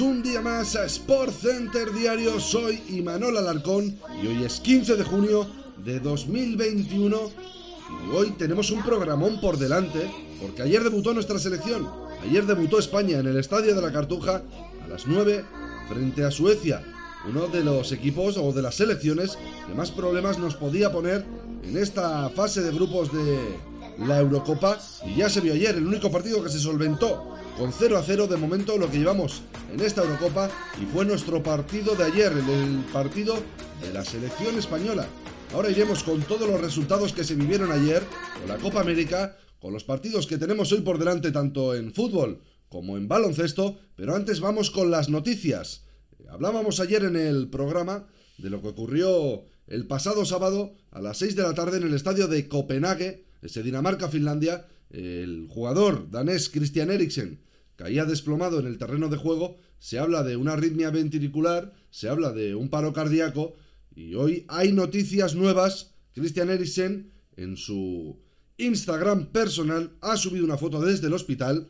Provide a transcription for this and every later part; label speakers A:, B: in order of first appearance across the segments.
A: Un día más a Sport Center Diario. Soy Imanol Alarcón y hoy es 15 de junio de 2021. Y hoy tenemos un programón por delante porque ayer debutó nuestra selección. Ayer debutó España en el Estadio de la Cartuja a las 9 frente a Suecia. Uno de los equipos o de las selecciones que más problemas nos podía poner en esta fase de grupos de la Eurocopa. Y ya se vio ayer el único partido que se solventó con 0 a 0 de momento lo que llevamos en esta Eurocopa y fue nuestro partido de ayer, el, partido de la selección española. Ahora iremos con todos los resultados que se vivieron ayer, con la Copa América, con los partidos que tenemos hoy por delante tanto en fútbol como en baloncesto, pero antes vamos con las noticias. Hablábamos ayer en el programa de lo que ocurrió el pasado sábado a las 6 de la tarde en el estadio de Copenhague, ese Dinamarca-Finlandia, el jugador danés Christian Eriksen caía desplomado en el terreno de juego, se habla de una arritmia ventricular, se habla de un paro cardíaco y hoy hay noticias nuevas. Christian Eriksen en su Instagram personal ha subido una foto desde el hospital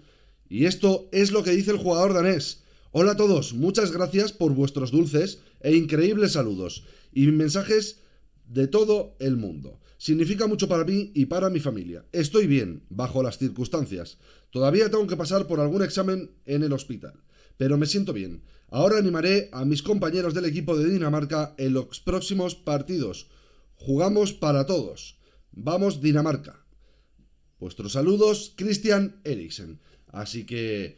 A: y esto es lo que dice el jugador danés. Hola a todos, muchas gracias por vuestros dulces e increíbles saludos y mensajes de todo el mundo. Significa mucho para mí y para mi familia. Estoy bien, bajo las circunstancias. Todavía tengo que pasar por algún examen en el hospital, pero me siento bien. Ahora animaré a mis compañeros del equipo de Dinamarca en los próximos partidos. Jugamos para todos. Vamos Dinamarca. Vuestros saludos, Christian Eriksen. Así que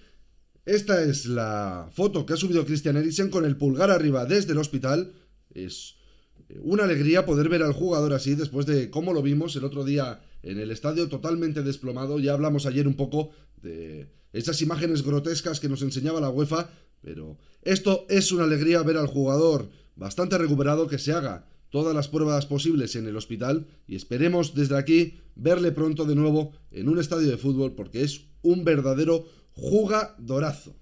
A: esta es la foto que ha subido Christian Eriksen con el pulgar arriba desde el hospital. Es una alegría poder ver al jugador así después de cómo lo vimos el otro día en el estadio totalmente desplomado. Ya hablamos ayer un poco de esas imágenes grotescas que nos enseñaba la UEFA, pero esto es una alegría ver al jugador bastante recuperado que se haga todas las pruebas posibles en el hospital y esperemos desde aquí verle pronto de nuevo en un estadio de fútbol porque es un verdadero jugadorazo.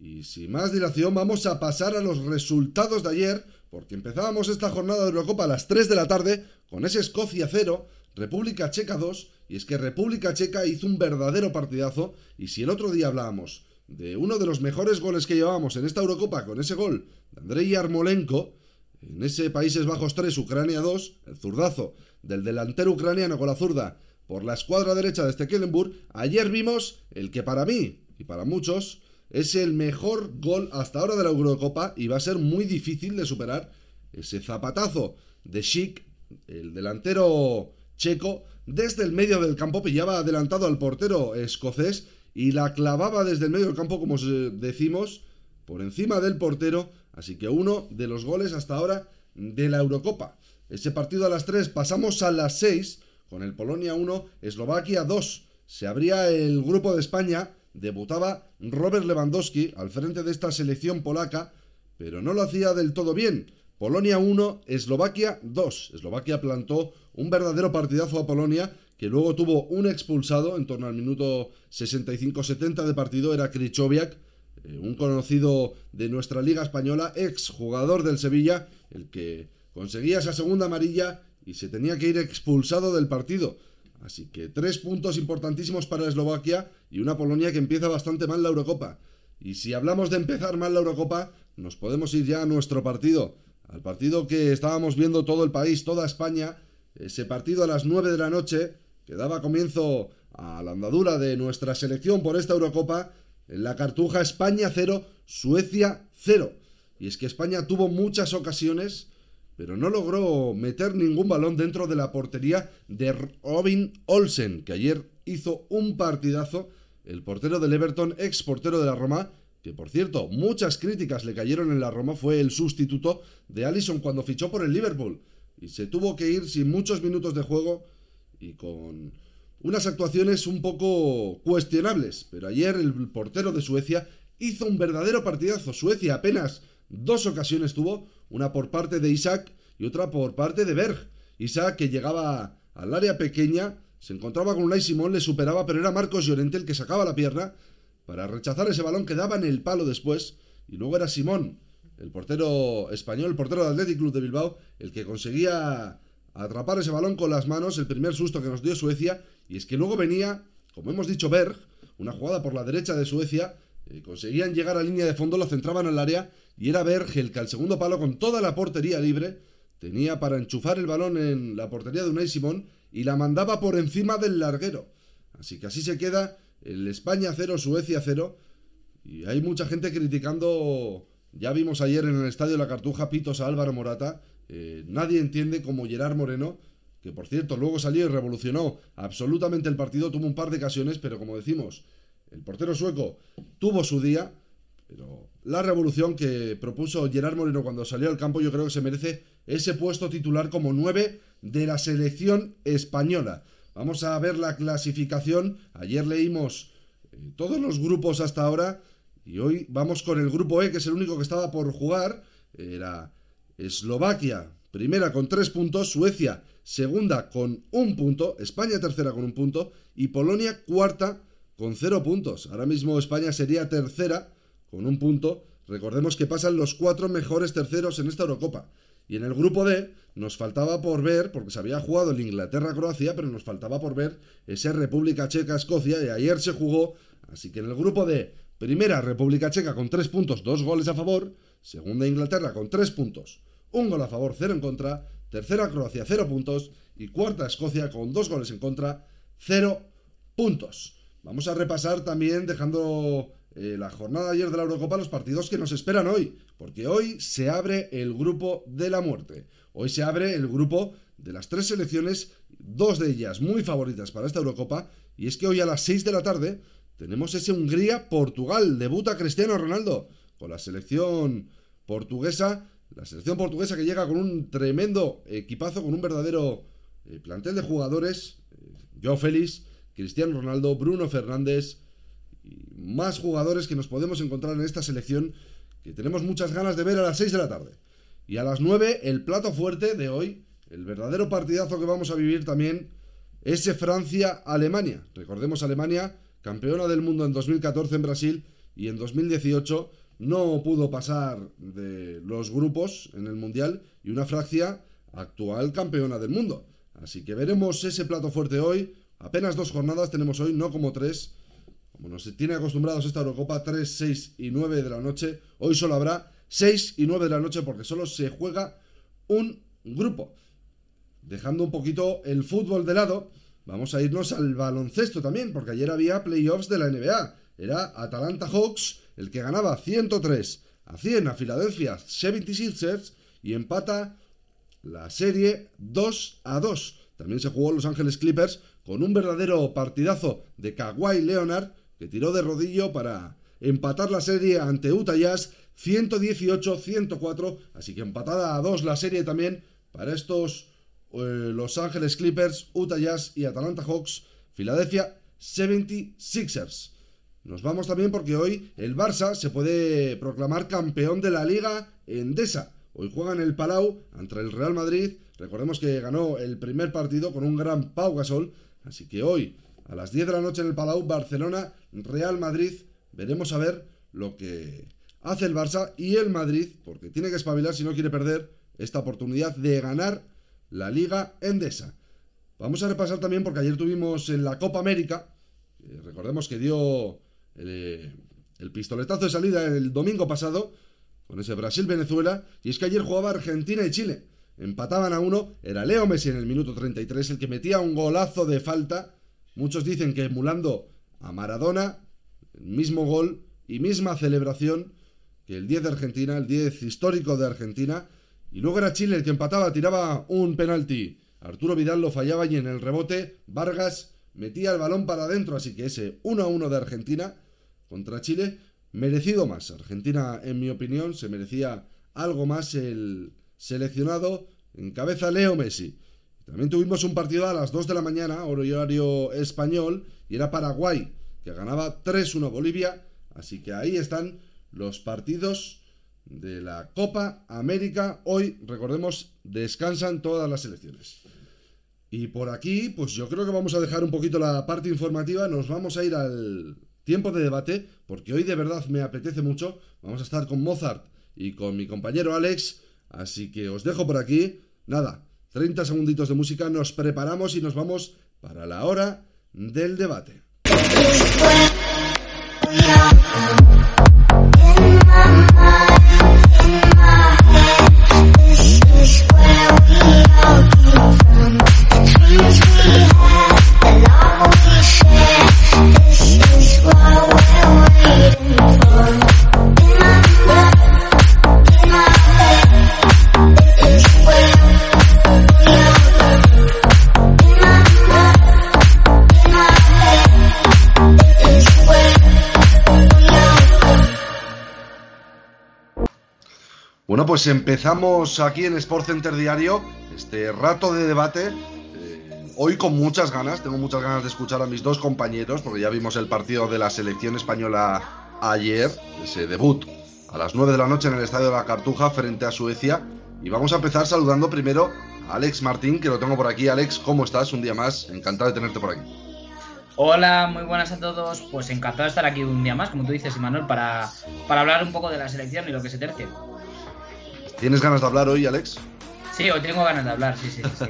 A: Y sin más dilación vamos a pasar a los resultados de ayer porque empezábamos esta jornada de Eurocopa a las 3 de la tarde con ese Escocia 0, República Checa 2, y es que República Checa hizo un verdadero partidazo, y si el otro día hablábamos de uno de los mejores goles que llevábamos en esta Eurocopa con ese gol de Andrei Yarmolenko, en ese Países Bajos 3, Ucrania 2, el zurdazo del delantero ucraniano con la zurda por la escuadra derecha de Stekelenburg, ayer vimos el que para mí y para muchos es el mejor gol hasta ahora de la Eurocopa y va a ser muy difícil de superar ese zapatazo de Schick, el delantero checo, desde el medio del campo pillaba adelantado al portero escocés y la clavaba desde el medio del campo, como decimos, por encima del portero. Así que uno de los goles hasta ahora de la Eurocopa. Ese partido a las 3 pasamos a las 6 con el Polonia 1, Eslovaquia 2. Se abría el grupo de España debutaba Robert Lewandowski al frente de esta selección polaca, pero no lo hacía del todo bien. Polonia 1, Eslovaquia 2. Eslovaquia plantó un verdadero partidazo a Polonia, que luego tuvo un expulsado en torno al minuto 65-70 de partido, era Krychowiak, eh, un conocido de nuestra liga española, ex jugador del Sevilla, el que conseguía esa segunda amarilla y se tenía que ir expulsado del partido. Así que tres puntos importantísimos para Eslovaquia y una Polonia que empieza bastante mal la Eurocopa. Y si hablamos de empezar mal la Eurocopa, nos podemos ir ya a nuestro partido, al partido que estábamos viendo todo el país, toda España, ese partido a las 9 de la noche que daba comienzo a la andadura de nuestra selección por esta Eurocopa, en la cartuja España 0, Suecia 0. Y es que España tuvo muchas ocasiones, pero no logró meter ningún balón dentro de la portería de Robin Olsen, que ayer hizo un partidazo, el portero del Everton, ex portero de la Roma, que por cierto, muchas críticas le cayeron en la Roma, fue el sustituto de Allison cuando fichó por el Liverpool. Y se tuvo que ir sin muchos minutos de juego y con unas actuaciones un poco cuestionables. Pero ayer el portero de Suecia hizo un verdadero partidazo. Suecia apenas dos ocasiones tuvo, una por parte de Isaac y otra por parte de Berg. Isaac que llegaba al área pequeña, se encontraba con Unai Simón, le superaba, pero era Marcos Llorente el que sacaba la pierna para rechazar ese balón que daba en el palo después. Y luego era Simón, el portero español, el portero del Athletic Club de Bilbao, el que conseguía atrapar ese balón con las manos, el primer susto que nos dio Suecia. Y es que luego venía, como hemos dicho, Berg, una jugada por la derecha de Suecia. Eh, conseguían llegar a línea de fondo, lo centraban al área y era Berg el que al segundo palo, con toda la portería libre, tenía para enchufar el balón en la portería de Unai Simón y la mandaba por encima del larguero. Así que así se queda el España 0, Suecia 0. Y hay mucha gente criticando, ya vimos ayer en el estadio la Cartuja, pitos a Álvaro Morata. Eh, nadie entiende cómo Gerard Moreno, que por cierto luego salió y revolucionó absolutamente el partido, tuvo un par de ocasiones, pero como decimos, el portero sueco tuvo su día, pero la revolución que propuso Gerard Moreno cuando salió al campo yo creo que se merece ese puesto titular como 9 de la selección española. Vamos a ver la clasificación. Ayer leímos eh, todos los grupos hasta ahora y hoy vamos con el grupo E, que es el único que estaba por jugar. Era Eslovaquia, primera con tres puntos, Suecia, segunda con un punto, España tercera con un punto y Polonia cuarta con cero puntos. Ahora mismo España sería tercera con un punto. Recordemos que pasan los cuatro mejores terceros en esta Eurocopa. Y en el grupo D nos faltaba por ver, porque se había jugado el Inglaterra-Croacia, pero nos faltaba por ver ese República Checa-Escocia y ayer se jugó. Así que en el grupo D, primera República Checa con tres puntos, dos goles a favor, segunda Inglaterra con tres puntos, un gol a favor, cero en contra, tercera Croacia, cero puntos y cuarta Escocia con dos goles en contra, cero puntos. Vamos a repasar también, dejando eh, la jornada de ayer de la Eurocopa, los partidos que nos esperan hoy, porque hoy se abre el grupo de la muerte. Hoy se abre el grupo de las tres selecciones, dos de ellas muy favoritas para esta Eurocopa, y es que hoy a las 6 de la tarde tenemos ese Hungría-Portugal, debuta Cristiano Ronaldo con la selección portuguesa, la selección portuguesa que llega con un tremendo equipazo, con un verdadero eh, plantel de jugadores, eh, Joe Félix, Cristiano Ronaldo, Bruno Fernández, más jugadores que nos podemos encontrar en esta selección que tenemos muchas ganas de ver a las 6 de la tarde. Y a las 9, el plato fuerte de hoy, el verdadero partidazo que vamos a vivir también, ese Francia-Alemania. Recordemos Alemania, campeona del mundo en 2014 en Brasil y en 2018 no pudo pasar de los grupos en el Mundial y una Francia actual campeona del mundo. Así que veremos ese plato fuerte hoy. Apenas dos jornadas tenemos hoy, no como tres. Como nos tiene acostumbrados esta Eurocopa, 3, 6 y 9 de la noche, hoy solo habrá 6 y 9 de la noche porque solo se juega un grupo. Dejando un poquito el fútbol de lado, vamos a irnos al baloncesto también, porque ayer había playoffs de la NBA. Era Atalanta Hawks el que ganaba 103 a 100 a Philadelphia 76ers y empata la serie 2 a 2. También se jugó Los Ángeles Clippers con un verdadero partidazo de Kawhi Leonard que tiró de rodillo para empatar la serie ante Utah Jazz 118-104, así que empatada a dos la serie también para estos eh, Los Ángeles Clippers, Utah Jazz y Atlanta Hawks, Philadelphia 76ers. Nos vamos también porque hoy el Barça se puede proclamar campeón de la Liga Endesa. Hoy juega en el Palau ante el Real Madrid. Recordemos que ganó el primer partido con un gran Pau Gasol. Así que hoy a las 10 de la noche en el Palau, Barcelona, Real Madrid. Veremos a ver lo que hace el Barça y el Madrid, porque tiene que espabilar si no quiere perder esta oportunidad de ganar la Liga Endesa. Vamos a repasar también porque ayer tuvimos en la Copa América, recordemos que dio el, el, pistoletazo de salida el domingo pasado, con ese Brasil-Venezuela, y es que ayer jugaba Argentina y Chile. Empataban a uno, era Leo Messi en el minuto 33 el que metía un golazo de falta. Muchos dicen que emulando a Maradona, el mismo gol y misma celebración que el 10 de Argentina, el 10 histórico de Argentina. Y luego era Chile el que empataba, tiraba un penalti. Arturo Vidal lo fallaba y en el rebote Vargas metía el balón para adentro. Así que ese 1 a 1 de Argentina contra Chile, merecido más. Argentina, en mi opinión, se merecía algo más el seleccionado en cabeza Leo Messi. También tuvimos un partido a las 2 de la mañana, horario español, y era Paraguay, que ganaba 3-1 Bolivia. Así que ahí están los partidos de la Copa América. Hoy, recordemos, descansan todas las selecciones. Y por aquí, pues yo creo que vamos a dejar un poquito la parte informativa. Nos vamos a ir al tiempo de debate, porque hoy de verdad me apetece mucho. Vamos a estar con Mozart y con mi compañero Alex. Así que os dejo por aquí. Nada, 30 segunditos de música, nos preparamos y nos vamos para la hora del debate. Bueno, pues empezamos aquí en Sport Center Diario este rato de debate. eh, hoy con muchas ganas, tengo muchas ganas de escuchar a mis dos compañeros, porque ya vimos el partido de la selección española ayer, ese debut a las 9 de la noche en el Estadio de la Cartuja frente a Suecia. Y vamos a empezar saludando primero a Alex Martín, que lo tengo por aquí. Alex, ¿cómo estás? Un día más, encantado de tenerte por aquí.
B: Hola, muy buenas a todos. Pues encantado de estar aquí un día más, como tú dices, Imanol, para, para hablar un poco de la selección y lo que se tercie.
A: ¿Tienes ganas de hablar hoy, Alex?
B: Sí, hoy tengo ganas de hablar, sí, sí, sí.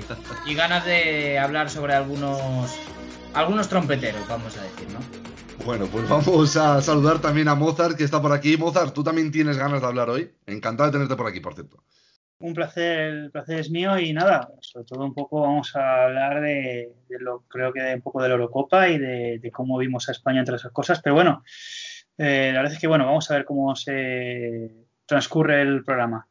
B: Y ganas de hablar sobre algunos algunos trompeteros, vamos a decir, ¿no?
A: Bueno, pues vamos a saludar también a Mozart, que está por aquí. Mozart, tú también tienes ganas de hablar hoy. Encantado de tenerte por aquí, por cierto.
C: Un placer, el placer es mío y nada, sobre todo un poco vamos a hablar de, de lo, creo que de un poco de la Eurocopa y de, de cómo vimos a España entre esas cosas, pero bueno, eh, la verdad es que bueno, vamos a ver cómo se transcurre el programa.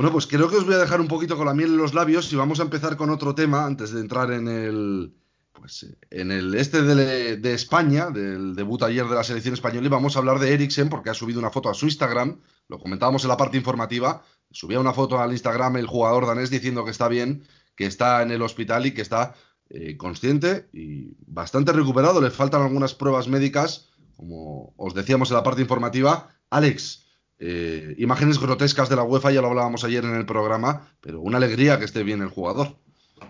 A: Bueno, pues creo que os voy a dejar un poquito con la miel en los labios y vamos a empezar con otro tema antes de entrar en el pues en el este de, España, del debut ayer de la selección española. Y vamos a hablar de Eriksen porque ha subido una foto a su Instagram, lo comentábamos en la parte informativa, subía una foto al Instagram el jugador danés diciendo que está bien, que está en el hospital y que está eh, consciente y bastante recuperado, le faltan algunas pruebas médicas, como os decíamos en la parte informativa. Alex, eh, imágenes grotescas de la UEFA, ya lo hablábamos ayer en el programa, pero una alegría que esté bien el jugador.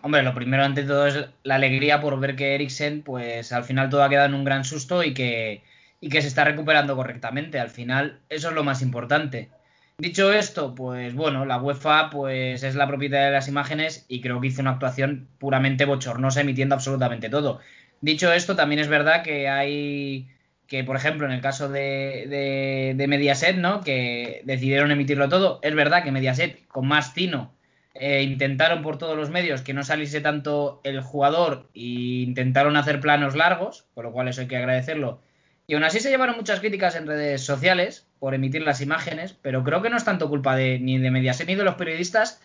B: Hombre, lo primero ante todo es la alegría por ver que Eriksen, pues al final todo ha quedado en un gran susto y que, y que se está recuperando correctamente. Al final, eso es lo más importante. Dicho esto, pues bueno, la UEFA pues es la propietaria de las imágenes y creo que hizo una actuación puramente bochornosa emitiendo absolutamente todo. Dicho esto, también es verdad que hay que, por ejemplo, en el caso de, de, Mediaset, ¿no? Que decidieron emitirlo todo. Es verdad que Mediaset, con más tino, eh, intentaron por todos los medios que no saliese tanto el jugador e intentaron hacer planos largos, por lo cual eso hay que agradecerlo. Y aún así se llevaron muchas críticas en redes sociales por emitir las imágenes, pero creo que no es tanto culpa de, ni de Mediaset ni de los periodistas.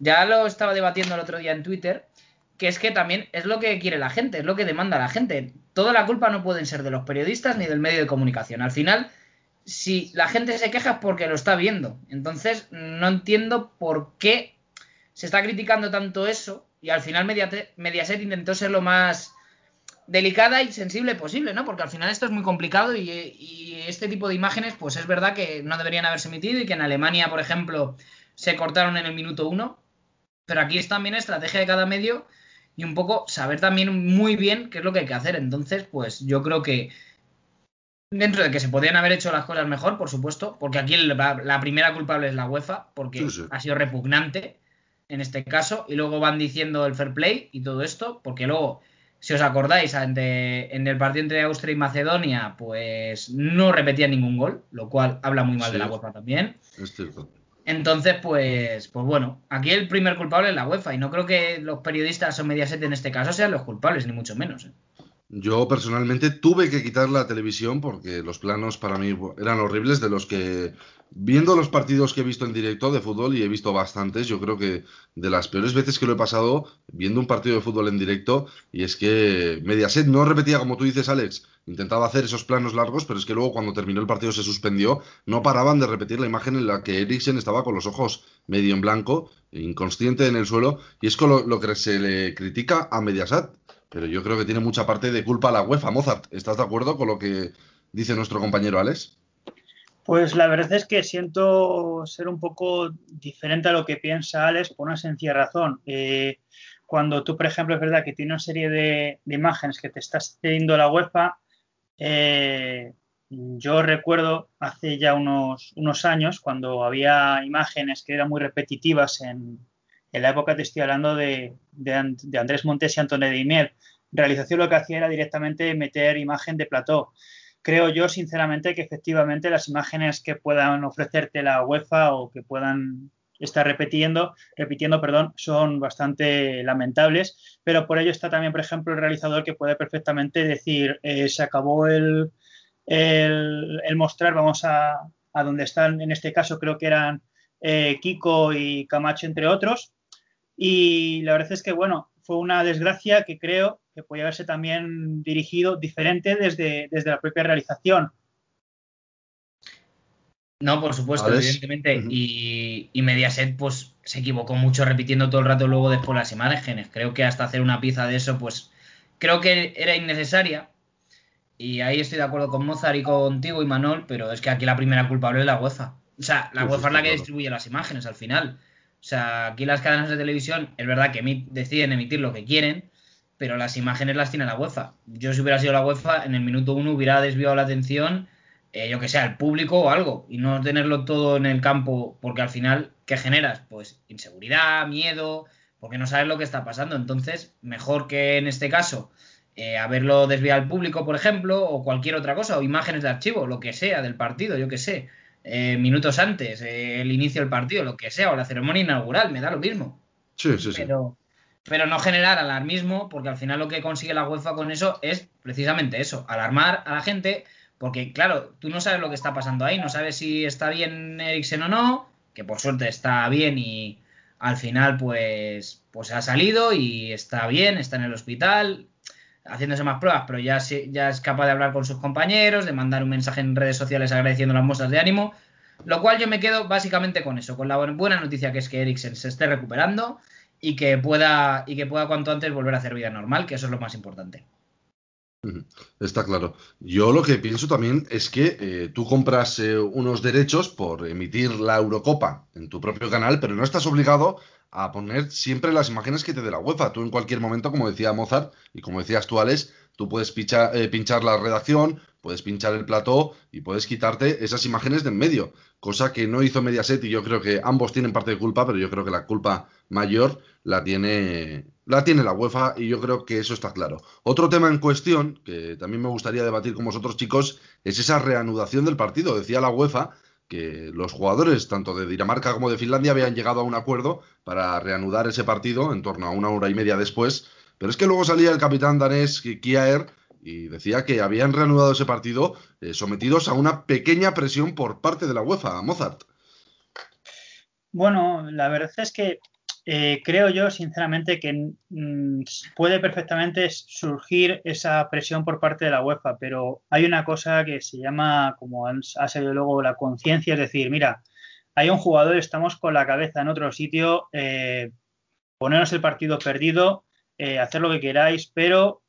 B: Ya lo estaba debatiendo el otro día en Twitter, que es que también es lo que quiere la gente, es lo que demanda la gente. Toda la culpa no pueden ser de los periodistas ni del medio de comunicación. Al final, si la gente se queja es porque lo está viendo. Entonces, no entiendo por qué se está criticando tanto eso y al final Mediaset, intentó ser lo más delicada y sensible posible, ¿no? Porque al final esto es muy complicado y, y, este tipo de imágenes, pues es verdad que no deberían haberse emitido y que en Alemania, por ejemplo, se cortaron en el minuto uno. Pero aquí es también estrategia de cada medio y un poco saber también muy bien qué es lo que hay que hacer. Entonces, pues yo creo que dentro de que se podrían haber hecho las cosas mejor, por supuesto, porque aquí la, la primera culpable es la UEFA, porque sí, sí. ha sido repugnante en este caso, y luego van diciendo el fair play y todo esto, porque luego si os acordáis, en el partido entre Austria y Macedonia, pues no repetía ningún gol, lo cual habla muy mal de la UEFA también.
A: Es cierto.
B: Entonces, pues, pues bueno, aquí el primer culpable es la UEFA y no creo que los periodistas o Mediaset en este caso sean los culpables, ni mucho menos. ¿eh?
A: Yo personalmente tuve que quitar la televisión porque los planos para mí eran horribles de los que viendo los partidos que he visto en directo de fútbol y he visto bastantes, yo creo que de las peores veces que lo he pasado viendo un partido de fútbol en directo y es que Mediaset no repetía como tú dices Alex, intentaba hacer esos planos largos, pero es que luego cuando terminó el partido se suspendió, no paraban de repetir la imagen en la que Eriksen estaba con los ojos medio en blanco, inconsciente en el suelo y es lo, lo que se le critica a Mediaset pero yo creo que tiene mucha parte de culpa la UEFA. Mozart, ¿estás de acuerdo con lo que dice nuestro compañero Alex?
C: Pues la verdad es que siento ser un poco diferente a lo que piensa Alex por una sencilla razón. Eh, cuando tú, por ejemplo, es verdad que tiene una serie de, imágenes que te estás cediendo la UEFA, eh, yo recuerdo hace ya unos, años cuando había imágenes que eran muy repetitivas en, en la época te estoy hablando de, Andrés Montes y Antonio de Imier. Realización lo que hacía era directamente meter imagen de plató. Creo yo, sinceramente, que efectivamente las imágenes que puedan ofrecerte la UEFA o que puedan estar repitiendo, repitiendo, perdón, son bastante lamentables, pero por ello está también, por ejemplo, el realizador que puede perfectamente decir, eh, se acabó el, mostrar, vamos a, a donde están, en este caso creo que eran eh, Kiko y Camacho, entre otros, y la verdad es que, bueno, fue una desgracia que creo que podía haberse también dirigido diferente desde, desde la propia realización.
B: No, por supuesto, evidentemente. y, Mediaset pues se equivocó mucho repitiendo todo el rato luego después las imágenes. Creo que hasta hacer una pieza de eso, pues creo que era innecesaria. Y ahí estoy de acuerdo con Mozart y contigo y Manol, pero es que aquí la primera culpable es la UEFA. O sea, la UEFA es la que distribuye las imágenes al final. O sea, aquí las cadenas de televisión es verdad que deciden emitir lo que quieren, pero las imágenes las tiene la UEFA. Yo si hubiera sido la UEFA, en el minuto uno hubiera desviado la atención, eh, yo que sé, al público o algo, y no tenerlo todo en el campo, porque al final, ¿qué generas? Pues inseguridad, miedo, porque no sabes lo que está pasando. Entonces, mejor que en este caso eh, haberlo desviado al público, por ejemplo, o cualquier otra cosa, o imágenes de archivo, lo que sea del partido, yo que sé. Eh, minutos antes, el inicio del partido, lo que sea, o la ceremonia inaugural, me da lo mismo.
A: Sí, sí,
B: sí. Pero, no generar alarmismo, porque al final lo que consigue la UEFA con eso es precisamente eso, alarmar a la gente, porque claro, tú no sabes lo que está pasando ahí, no sabes si está bien Eriksen o no, que por suerte está bien y al final pues, pues ha salido y está bien, está en el hospital, haciéndose más pruebas, pero ya, ya es capaz de hablar con sus compañeros, de mandar un mensaje en redes sociales agradeciendo las muestras de ánimo. Lo cual yo me quedo básicamente con eso, con la buena noticia que es que Eriksen se esté recuperando y que pueda, y que pueda cuanto antes volver a hacer vida normal, que eso es lo más importante.
A: Está claro. Yo lo que pienso también es que eh, tú compras eh, unos derechos por emitir la Eurocopa en tu propio canal, pero no estás obligado a poner siempre las imágenes que te dé la UEFA. Tú en cualquier momento, como decía Mozart y como decías tú, Alex, tú puedes eh, pinchar la redacción, puedes pinchar el plató y puedes quitarte esas imágenes de en medio, cosa que no hizo Mediaset y yo creo que ambos tienen parte de culpa, pero yo creo que la culpa mayor la tiene la tiene la UEFA y yo creo que eso está claro. Otro tema en cuestión que también me gustaría debatir con vosotros chicos es esa reanudación del partido. Decía la UEFA que los jugadores tanto de Dinamarca como de Finlandia habían llegado a un acuerdo para reanudar ese partido en torno a una hora y media después, pero es que luego salía el capitán danés Kiaer y decía que habían reanudado ese partido eh, sometidos a una pequeña presión por parte de la UEFA, Mozart.
C: Bueno, la verdad es que eh, creo yo, sinceramente, que mm, puede perfectamente surgir esa presión por parte de la UEFA, pero hay una cosa que se llama, como ha salido luego, la conciencia, es decir, mira, hay un jugador, estamos con la cabeza en otro sitio, eh, ponernos el partido perdido, eh, hacer lo que queráis, pero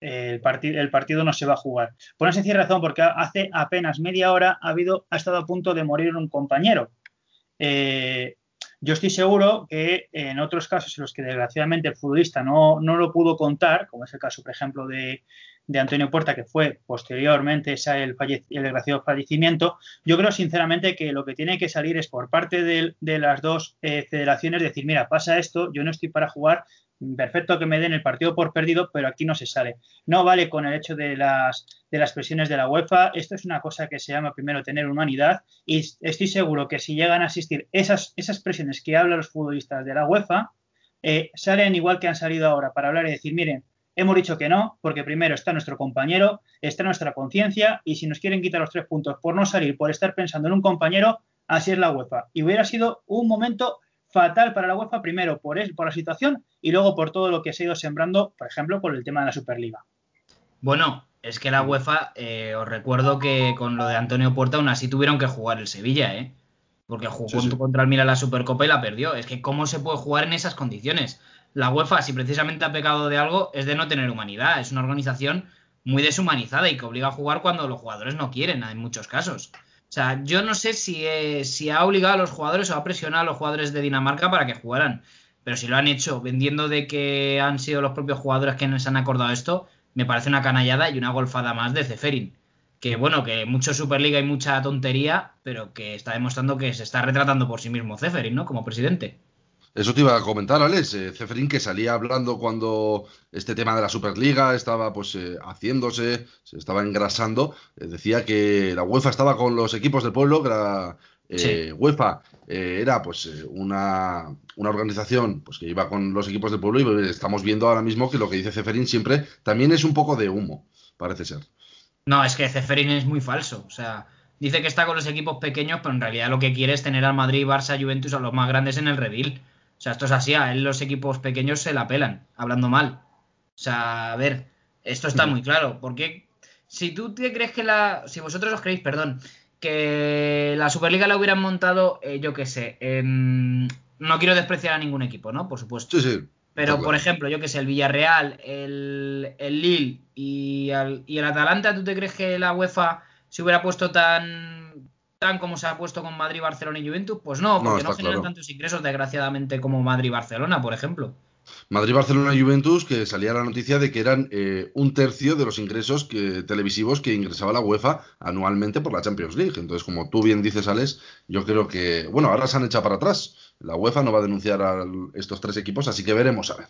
C: el, el, partido no se va a jugar. Por una sencilla razón, porque hace apenas media hora ha, habido, ha estado a punto de morir un compañero. Yo estoy seguro que en otros casos en los que desgraciadamente el futbolista no, no lo pudo contar, como es el caso, por ejemplo, de, Antonio Puerta, que fue posteriormente el, desgraciado fallecimiento, yo creo sinceramente que lo que tiene que salir es por parte de, las dos eh, federaciones decir, mira, pasa esto, yo no estoy para jugar, perfecto que me den el partido por perdido, pero aquí no se sale. No vale con el hecho de las, de las presiones de la UEFA. Esto es una cosa que se llama primero tener humanidad y estoy seguro que si llegan a asistir esas, esas presiones que hablan los futbolistas de la UEFA, eh, salen igual que han salido ahora para hablar y decir, miren, hemos dicho que no, porque primero está nuestro compañero, está nuestra conciencia y si nos quieren quitar los tres puntos por no salir, por estar pensando en un compañero, así es la UEFA. Y hubiera sido un momento fatal para la UEFA, primero por, por la situación y luego por todo lo que se ha ido sembrando, por ejemplo, por el tema de la Superliga.
B: Bueno, es que la UEFA, eh, os recuerdo que con lo de Antonio Puerta aún así tuvieron que jugar el Sevilla, ¿eh? Porque jugó contra el Milan la Supercopa y la perdió. Es que ¿cómo se puede jugar en esas condiciones? La UEFA, si precisamente ha pecado de algo, es de no tener humanidad. Es una organización muy deshumanizada y que obliga a jugar cuando los jugadores no quieren, en muchos casos. O sea, yo no sé si, eh, si ha obligado a los jugadores o ha presionado a los jugadores de Dinamarca para que jugaran. Pero si lo han hecho vendiendo de que han sido los propios jugadores que nos han acordado esto, me parece una canallada y una golfada más de Ceferin. Que bueno, que mucho Superliga y mucha tontería, pero que está demostrando que se está retratando por sí mismo Ceferin, ¿no? Como presidente.
A: Eso te iba a comentar, Alex. Eh, Ceferín que salía hablando cuando este tema de la Superliga estaba pues eh, haciéndose, se estaba engrasando. Eh, decía que la UEFA estaba con los equipos del pueblo, que la UEFA era pues una, una, organización pues que iba con los equipos del pueblo y estamos viendo ahora mismo que lo que dice Ceferín siempre también es un poco de humo, parece ser.
B: No, es que Ceferín es muy falso. O sea, dice que está con los equipos pequeños, pero en realidad lo que quiere es tener al Madrid, Barça, Juventus a los más grandes en el redil. O sea, esto es así, a él los equipos pequeños se la pelan, hablando mal. O sea, a ver, esto está muy claro. Porque si tú te crees que la. Si vosotros os creéis, perdón, que la Superliga la hubieran montado, eh, yo qué sé. no quiero despreciar a ningún equipo, ¿no? Por supuesto.
A: Sí, sí.
B: Pero, por ejemplo, yo qué sé, el Villarreal, el, el Lille y y el Atalanta, ¿tú te crees que la UEFA se hubiera puesto tan tan como se ha puesto con Madrid, Barcelona y Juventus? Pues no, porque no, generan tantos ingresos, desgraciadamente, como Madrid y Barcelona, por ejemplo.
A: Madrid, Barcelona y Juventus, que salía la noticia de que eran eh, un tercio de los ingresos que, televisivos que ingresaba la UEFA anualmente por la Champions League. Entonces, como tú bien dices, Alex, yo creo que, bueno, ahora se han echado para atrás. La UEFA no va a denunciar a estos tres equipos, así que veremos a ver.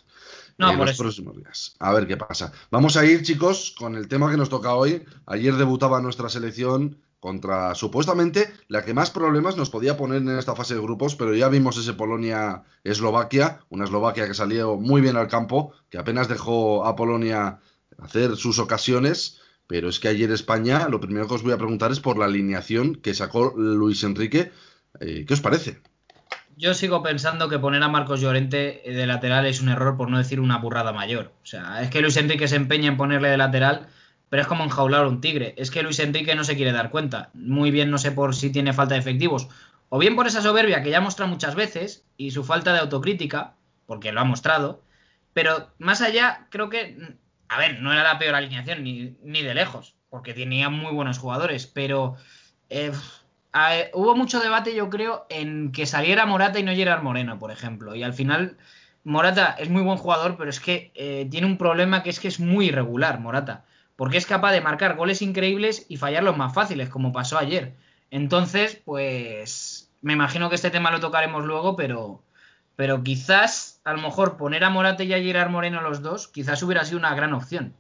B: No, por
A: los próximos días. A ver qué pasa. Vamos a ir, chicos, con el tema que nos toca hoy. Ayer debutaba nuestra selección contra supuestamente la que más problemas nos podía poner en esta fase de grupos, pero ya vimos ese Polonia-Eslovaquia, una Eslovaquia que salió muy bien al campo, que apenas dejó a Polonia hacer sus ocasiones, pero es que ayer España, lo primero que os voy a preguntar es por la alineación que sacó Luis Enrique. Eh, ¿Qué os parece?
B: Yo sigo pensando que poner a Marcos Llorente de lateral es un error, por no decir una burrada mayor. O sea, es que Luis Enrique se empeña en ponerle de lateral pero es como enjaular a un tigre. Es que Luis Enrique no se quiere dar cuenta. Muy bien, no sé por si tiene falta de efectivos, o bien por esa soberbia que ya ha mostrado muchas veces y su falta de autocrítica, porque lo ha mostrado. Pero más allá, creo que, a ver, no era la peor alineación, ni, ni de lejos, porque tenía muy buenos jugadores, pero eh, hubo mucho debate, yo creo, en que saliera Morata y no Gerard Moreno, por ejemplo. Y al final, Morata es muy buen jugador, pero es que eh, tiene un problema que es que es muy irregular, Morata porque es capaz de marcar goles increíbles y fallar los más fáciles, como pasó ayer. Entonces, pues me imagino que este tema lo tocaremos luego, pero, pero quizás a lo mejor poner a Morate y a Gerard Moreno los dos, quizás hubiera sido una gran opción.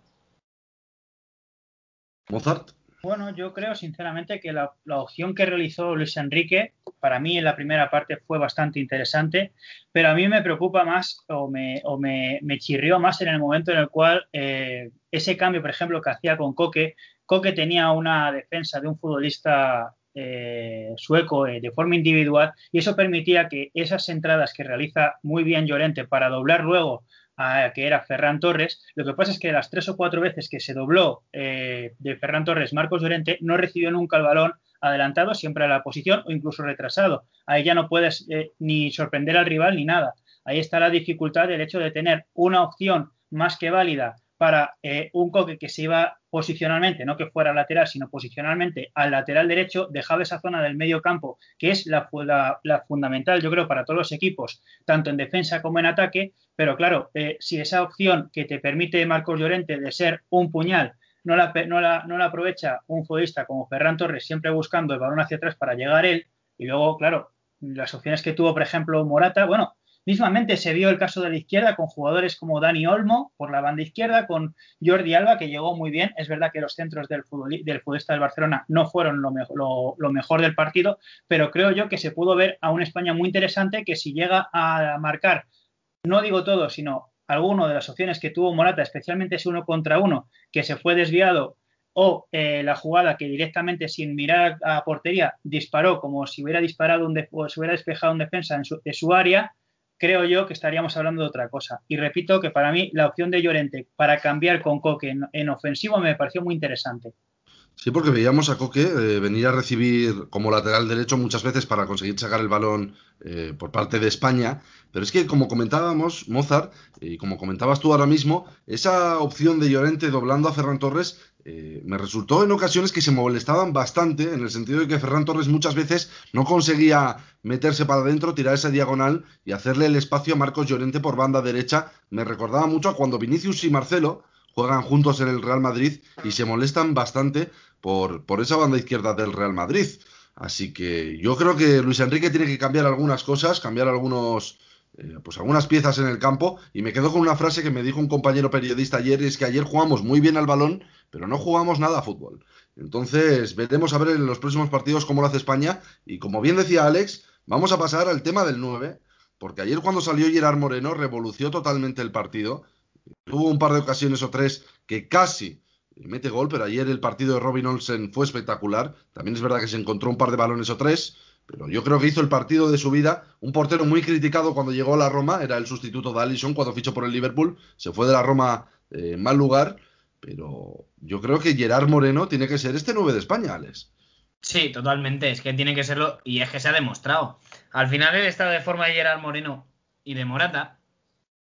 A: Mozart.
C: Bueno, yo creo sinceramente que la, opción que realizó Luis Enrique, para mí en la primera parte fue bastante interesante, pero a mí me preocupa más o me, chirrió más en el momento en el cual eh, ese cambio, por ejemplo, que hacía con Coque, Coque tenía una defensa de un futbolista eh, sueco eh, de forma individual y eso permitía que esas entradas que realiza muy bien Llorente para doblar luego que era Ferran Torres. Lo que pasa es que las tres o cuatro veces que se dobló eh, de Ferran Torres Marcos Llorente no recibió nunca el balón adelantado, siempre a la posición o incluso retrasado. Ahí ya no puedes eh, ni sorprender al rival ni nada. Ahí está la dificultad del hecho de tener una opción más que válida para eh, un Coque que se iba posicionalmente, no que fuera lateral, sino posicionalmente al lateral derecho, dejaba esa zona del medio campo, que es la, fundamental, yo creo, para todos los equipos, tanto en defensa como en ataque. Pero claro, eh, si esa opción que te permite Marcos Llorente de ser un puñal no la, no la, aprovecha un futbolista como Ferran Torres, siempre buscando el balón hacia atrás para llegar él, y luego, claro, las opciones que tuvo, por ejemplo, Morata, bueno, Mismamente se vio el caso de la izquierda con jugadores como Dani Olmo por la banda izquierda, con Jordi Alba, que llegó muy bien. Es verdad que los centros del, del futbolista del Barcelona no fueron lo, mejor del partido, pero creo yo que se pudo ver a una España muy interesante que si llega a marcar, no digo todo, sino alguno de las opciones que tuvo Morata, especialmente ese uno contra uno, que se fue desviado o eh, la jugada que directamente sin mirar a portería disparó como si hubiera disparado un si hubiera despejado un defensa en su, su, área, creo yo que estaríamos hablando de otra cosa. Y repito que para mí la opción de Llorente para cambiar con Coque en ofensivo me pareció muy interesante.
A: Sí, porque veíamos a Coque eh, venir a recibir como lateral derecho muchas veces para conseguir sacar el balón eh, por parte de España. Pero es que, como comentábamos, Mozart, y como comentabas tú ahora mismo, esa opción de Llorente doblando a Ferran Torres eh, me resultó en ocasiones que se molestaban bastante, en el sentido de que Ferran Torres muchas veces no conseguía meterse para adentro, tirar esa diagonal y hacerle el espacio a Marcos Llorente por banda derecha. Me recordaba mucho a cuando Vinicius y Marcelo juegan juntos en el Real Madrid y se molestan bastante por, por esa banda izquierda del Real Madrid. Así que yo creo que Luis Enrique tiene que cambiar algunas cosas, cambiar algunos, eh, pues algunas piezas en el campo. Y me quedo con una frase que me dijo un compañero periodista ayer, y es que ayer jugamos muy bien al balón, pero no jugamos nada a fútbol. Entonces veremos a ver en los próximos partidos cómo lo hace España. Y como bien decía Alex, vamos a pasar al tema del 9, porque ayer cuando salió Gerard Moreno revolucionó totalmente el partido. Tuvo un par de ocasiones o tres que casi mete gol, pero ayer el partido de Robin Olsen fue espectacular. También es verdad que se encontró un par de balones o tres, pero yo creo que hizo el partido de su vida. Un portero muy criticado cuando llegó a la Roma, era el sustituto de Allison cuando fichó por el Liverpool. Se fue de la Roma eh, en mal lugar, pero yo creo que Gerard Moreno tiene que ser este 9 de España, Alex.
B: Sí, totalmente, es que tiene que serlo y es que se ha demostrado. Al final el estado de forma de Gerard Moreno y de Morata,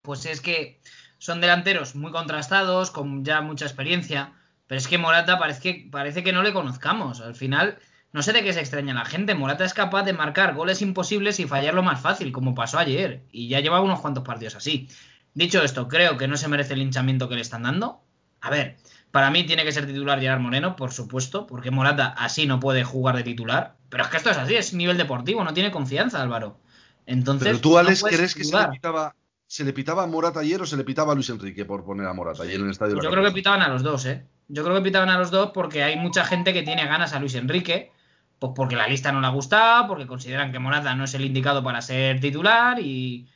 B: pues es que son delanteros muy contrastados, con ya mucha experiencia, pero es que Morata parece que, parece que no le conozcamos. Al final, no sé de qué se extraña la gente. Morata es capaz de marcar goles imposibles y fallarlo más fácil, como pasó ayer. Y ya lleva unos cuantos partidos así. Dicho esto, creo que no se merece el hinchamiento que le están dando. A ver, para mí tiene que ser titular Gerard Moreno, por supuesto, porque Morata así no puede jugar de titular. Pero es que esto es así, es nivel deportivo, no tiene confianza, Álvaro. Entonces,
A: Pero tú, Alex, ¿crees que se le, pitaba, se le pitaba a Morata ayer o se le pitaba a Luis Enrique por poner a Morata ayer en el estadio?
B: Yo creo que pitaban a los dos, ¿eh? Yo creo que pitaban a los dos porque hay mucha gente que tiene ganas a Luis Enrique, pues porque la lista no le ha gustado, porque consideran que Morata no es el indicado para ser titular y,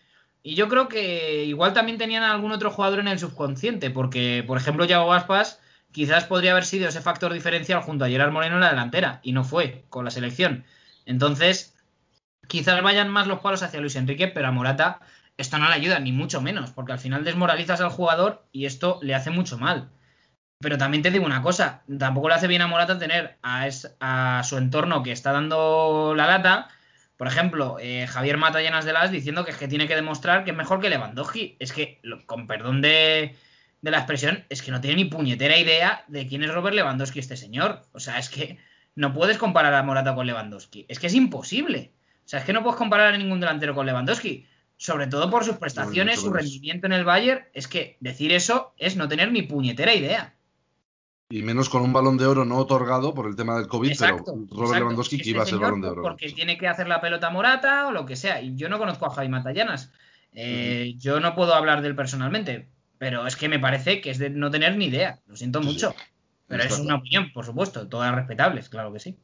B: yo creo que igual también tenían algún otro jugador en el subconsciente, porque por ejemplo Yago Aspas quizás podría haber sido ese factor diferencial junto a Gerard Moreno en la delantera y no fue con la selección. Entonces, quizás vayan más los palos hacia Luis Enrique, pero a Morata esto no le ayuda, ni mucho menos, porque al final desmoralizas al jugador y esto le hace mucho mal. Pero también te digo una cosa, tampoco le hace bien a Morata tener a, su entorno que está dando la lata. Por ejemplo, eh, Javier Mata llenas de las diciendo que es que tiene que demostrar que es mejor que Lewandowski. Es que, con perdón de, la expresión, es que no tiene ni puñetera idea de quién es Robert Lewandowski este señor. O sea, es que no puedes comparar a Morata con Lewandowski. Es que es imposible. O sea, es que no puedes comparar a ningún delantero con Lewandowski. Sobre todo por sus prestaciones, su rendimiento en el Bayern. Es que decir eso es no tener ni puñetera idea.
A: Y menos con un balón de oro no otorgado por el tema del COVID, pero Robert Lewandowski que iba a ser balón de oro.
B: Porque tiene que hacer la pelota morata o lo que sea. Y yo no conozco a Javi Matallanas. Eh, yo no puedo hablar de él personalmente, pero es que me parece que es de no tener ni idea. Lo siento mucho. Pero es una opinión, por supuesto, todas respetables, claro que sí.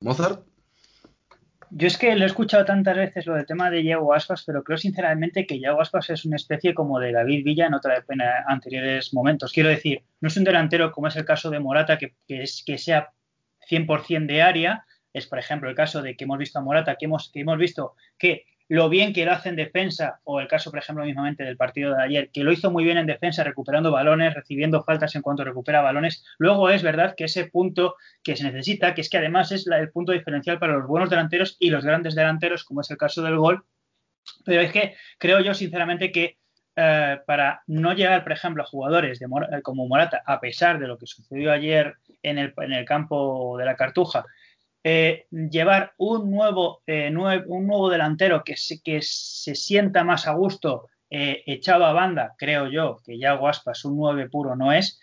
A: Mozart.
C: Yo es que lo he escuchado tantas veces lo del tema de Yago Aspas, pero creo sinceramente que Yago Aspas es una especie como de David Villa en, otra, anteriores momentos. Quiero decir, no es un delantero como es el caso de Morata, que, es, que sea 100% de área. Es, por ejemplo, el caso de que hemos visto a Morata, que hemos, que hemos visto que lo bien que lo hace en defensa, o el caso, por ejemplo, mismamente del partido de ayer, que lo hizo muy bien en defensa, recuperando balones, recibiendo faltas en cuanto recupera balones. Luego es verdad que ese punto que se necesita, que es que además es el punto diferencial para los buenos delanteros y los grandes delanteros, como es el caso del gol. Pero es que creo yo, sinceramente, que eh, para no llegar, por ejemplo, a jugadores de como Morata, a pesar de lo que sucedió ayer en el, en el campo de la Cartuja, eh, llevar un nuevo, eh, un nuevo delantero que se, que se sienta más a gusto eh, echado a banda, creo yo, que ya Guaspas un 9 puro no es.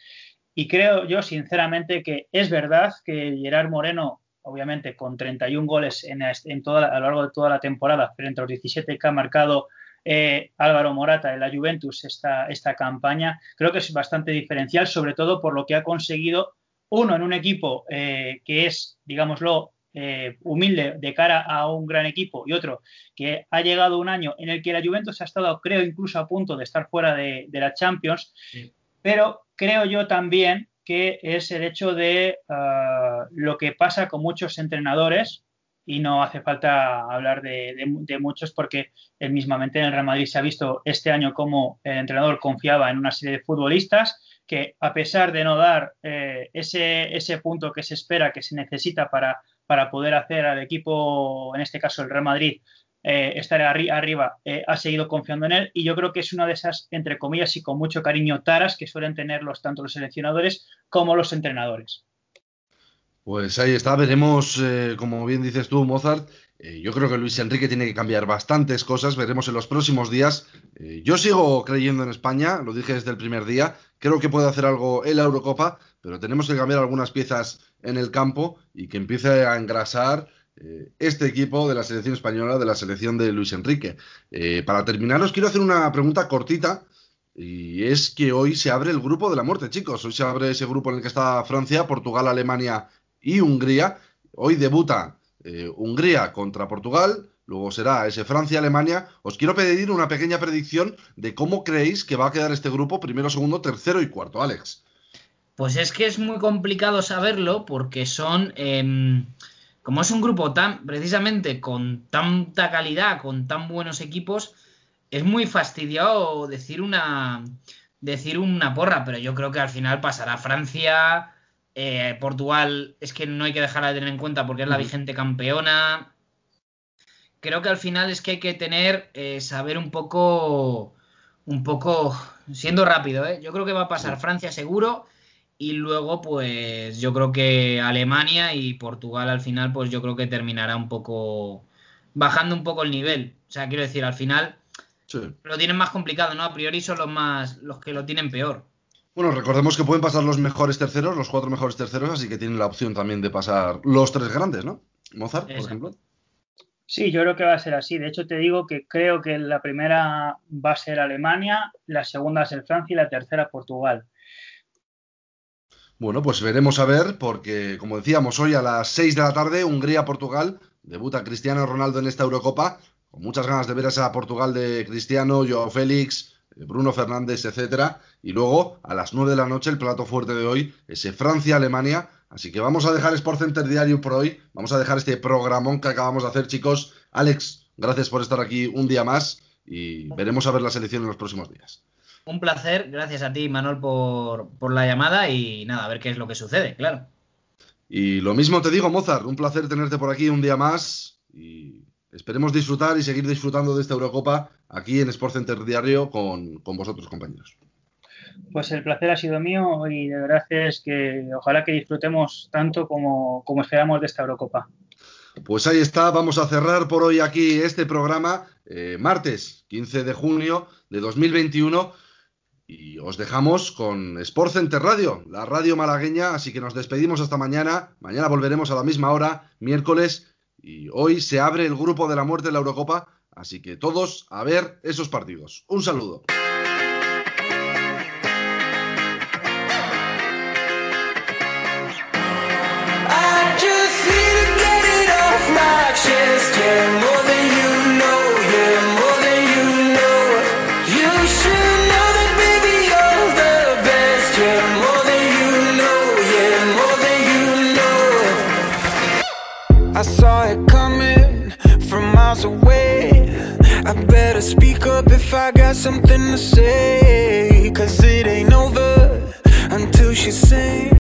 C: Y creo yo, sinceramente, que es verdad que Gerard Moreno, obviamente con 31 goles en, en toda, a lo largo de toda la temporada, frente a los 17 que ha marcado eh, Álvaro Morata en la Juventus esta, esta campaña, creo que es bastante diferencial, sobre todo por lo que ha conseguido uno en un equipo eh, que es, digámoslo, eh, humilde de cara a un gran equipo y otro que ha llegado un año en el que la Juventus ha estado, creo, incluso a punto de estar fuera de, la Champions, pero creo yo también que es el hecho de ah, lo que pasa con muchos entrenadores y no hace falta hablar de, muchos porque él mismamente en el Real Madrid se ha visto este año como el entrenador confiaba en una serie de futbolistas que a pesar de no dar eh, ese, ese punto que se espera, que se necesita para para poder hacer al equipo, en este caso el Real Madrid, eh, estar arriba, eh, ha seguido confiando en él y yo creo que es una de esas, entre comillas y con mucho cariño, taras que suelen tener tanto los seleccionadores como los entrenadores.
A: Pues ahí está, veremos, como bien dices tú, Mozart, yo creo que Luis Enrique tiene que cambiar bastantes cosas, veremos en los próximos días. yo sigo creyendo en España, lo dije desde el primer día, creo que puede hacer algo en la Eurocopa, pero tenemos que cambiar algunas piezas en el campo y que empiece a engrasar eh, este equipo de la selección española, de la selección de Luis Enrique. Eh, para terminar, os quiero hacer una pregunta cortita. Y es que hoy se abre el grupo de la muerte, chicos. Hoy se abre ese grupo en el que está Francia, Portugal, Alemania y Hungría. Hoy debuta eh, Hungría contra Portugal, luego será ese Francia-Alemania. Os quiero pedir una pequeña predicción de cómo creéis que va a quedar este grupo, primero, segundo, tercero y cuarto. Alex.
B: Pues es que es muy complicado saberlo porque son, em, como es un grupo tan, precisamente con tanta calidad, con tan buenos equipos, es muy fastidiado decir una, decir una porra, pero yo creo que al final pasará Francia, eh, Portugal, es que no hay que dejar de tener en cuenta porque es la vigente campeona. Creo que al final es que hay que tener, eh, saber un poco, un poco, siendo rápido, ¿eh? yo creo que va a pasar Francia seguro y luego, pues yo creo que Alemania y Portugal al final, pues yo creo que terminará un poco bajando un poco el nivel. O sea, quiero decir, al final lo tienen más complicado, ¿no? A priori son los más los que lo tienen peor.
A: Bueno, recordemos que pueden pasar los mejores terceros, los cuatro mejores terceros, así que tienen la opción también de pasar los tres grandes, ¿no? Mozart, por ejemplo.
C: Sí, yo creo que va a ser así. De hecho, te digo que creo que la primera va a ser Alemania, la segunda va a ser Francia y la tercera Portugal.
A: Bueno, pues veremos a ver, porque como decíamos, hoy a las 6 de la tarde, Hungría-Portugal, debuta Cristiano Ronaldo en esta Eurocopa, con muchas ganas de ver a esa Portugal de Cristiano, Joao Félix, Bruno Fernández, etcétera, y luego a las 9 de la noche el plato fuerte de hoy, ese Francia-Alemania, así que vamos a dejar Sport Center Diario por hoy, vamos a dejar este programón que acabamos de hacer, chicos. Alex, gracias por estar aquí un día más y veremos a ver la selección en los próximos días.
B: Un placer, gracias a ti, Manuel, por, la llamada y nada, a ver qué es lo que sucede, claro.
A: Y lo mismo te digo, Mozart, un placer tenerte por aquí un día más y esperemos disfrutar y seguir disfrutando de esta Eurocopa aquí en Sport Center Diario con, con vosotros, compañeros.
C: Pues el placer ha sido mío y de verdad es que ojalá que disfrutemos tanto como, como esperamos de esta Eurocopa.
A: Pues ahí está, vamos a cerrar por hoy aquí este programa, eh, martes 15 de junio de 2021 y os dejamos con Sport Center Radio, la radio malagueña, así que nos despedimos hasta mañana. Mañana volveremos a la misma hora, miércoles, y hoy se abre el grupo de la muerte de la Eurocopa, así que todos a ver esos partidos. Un saludo. Speak up if I got something to say. Cause it ain't over until she sings.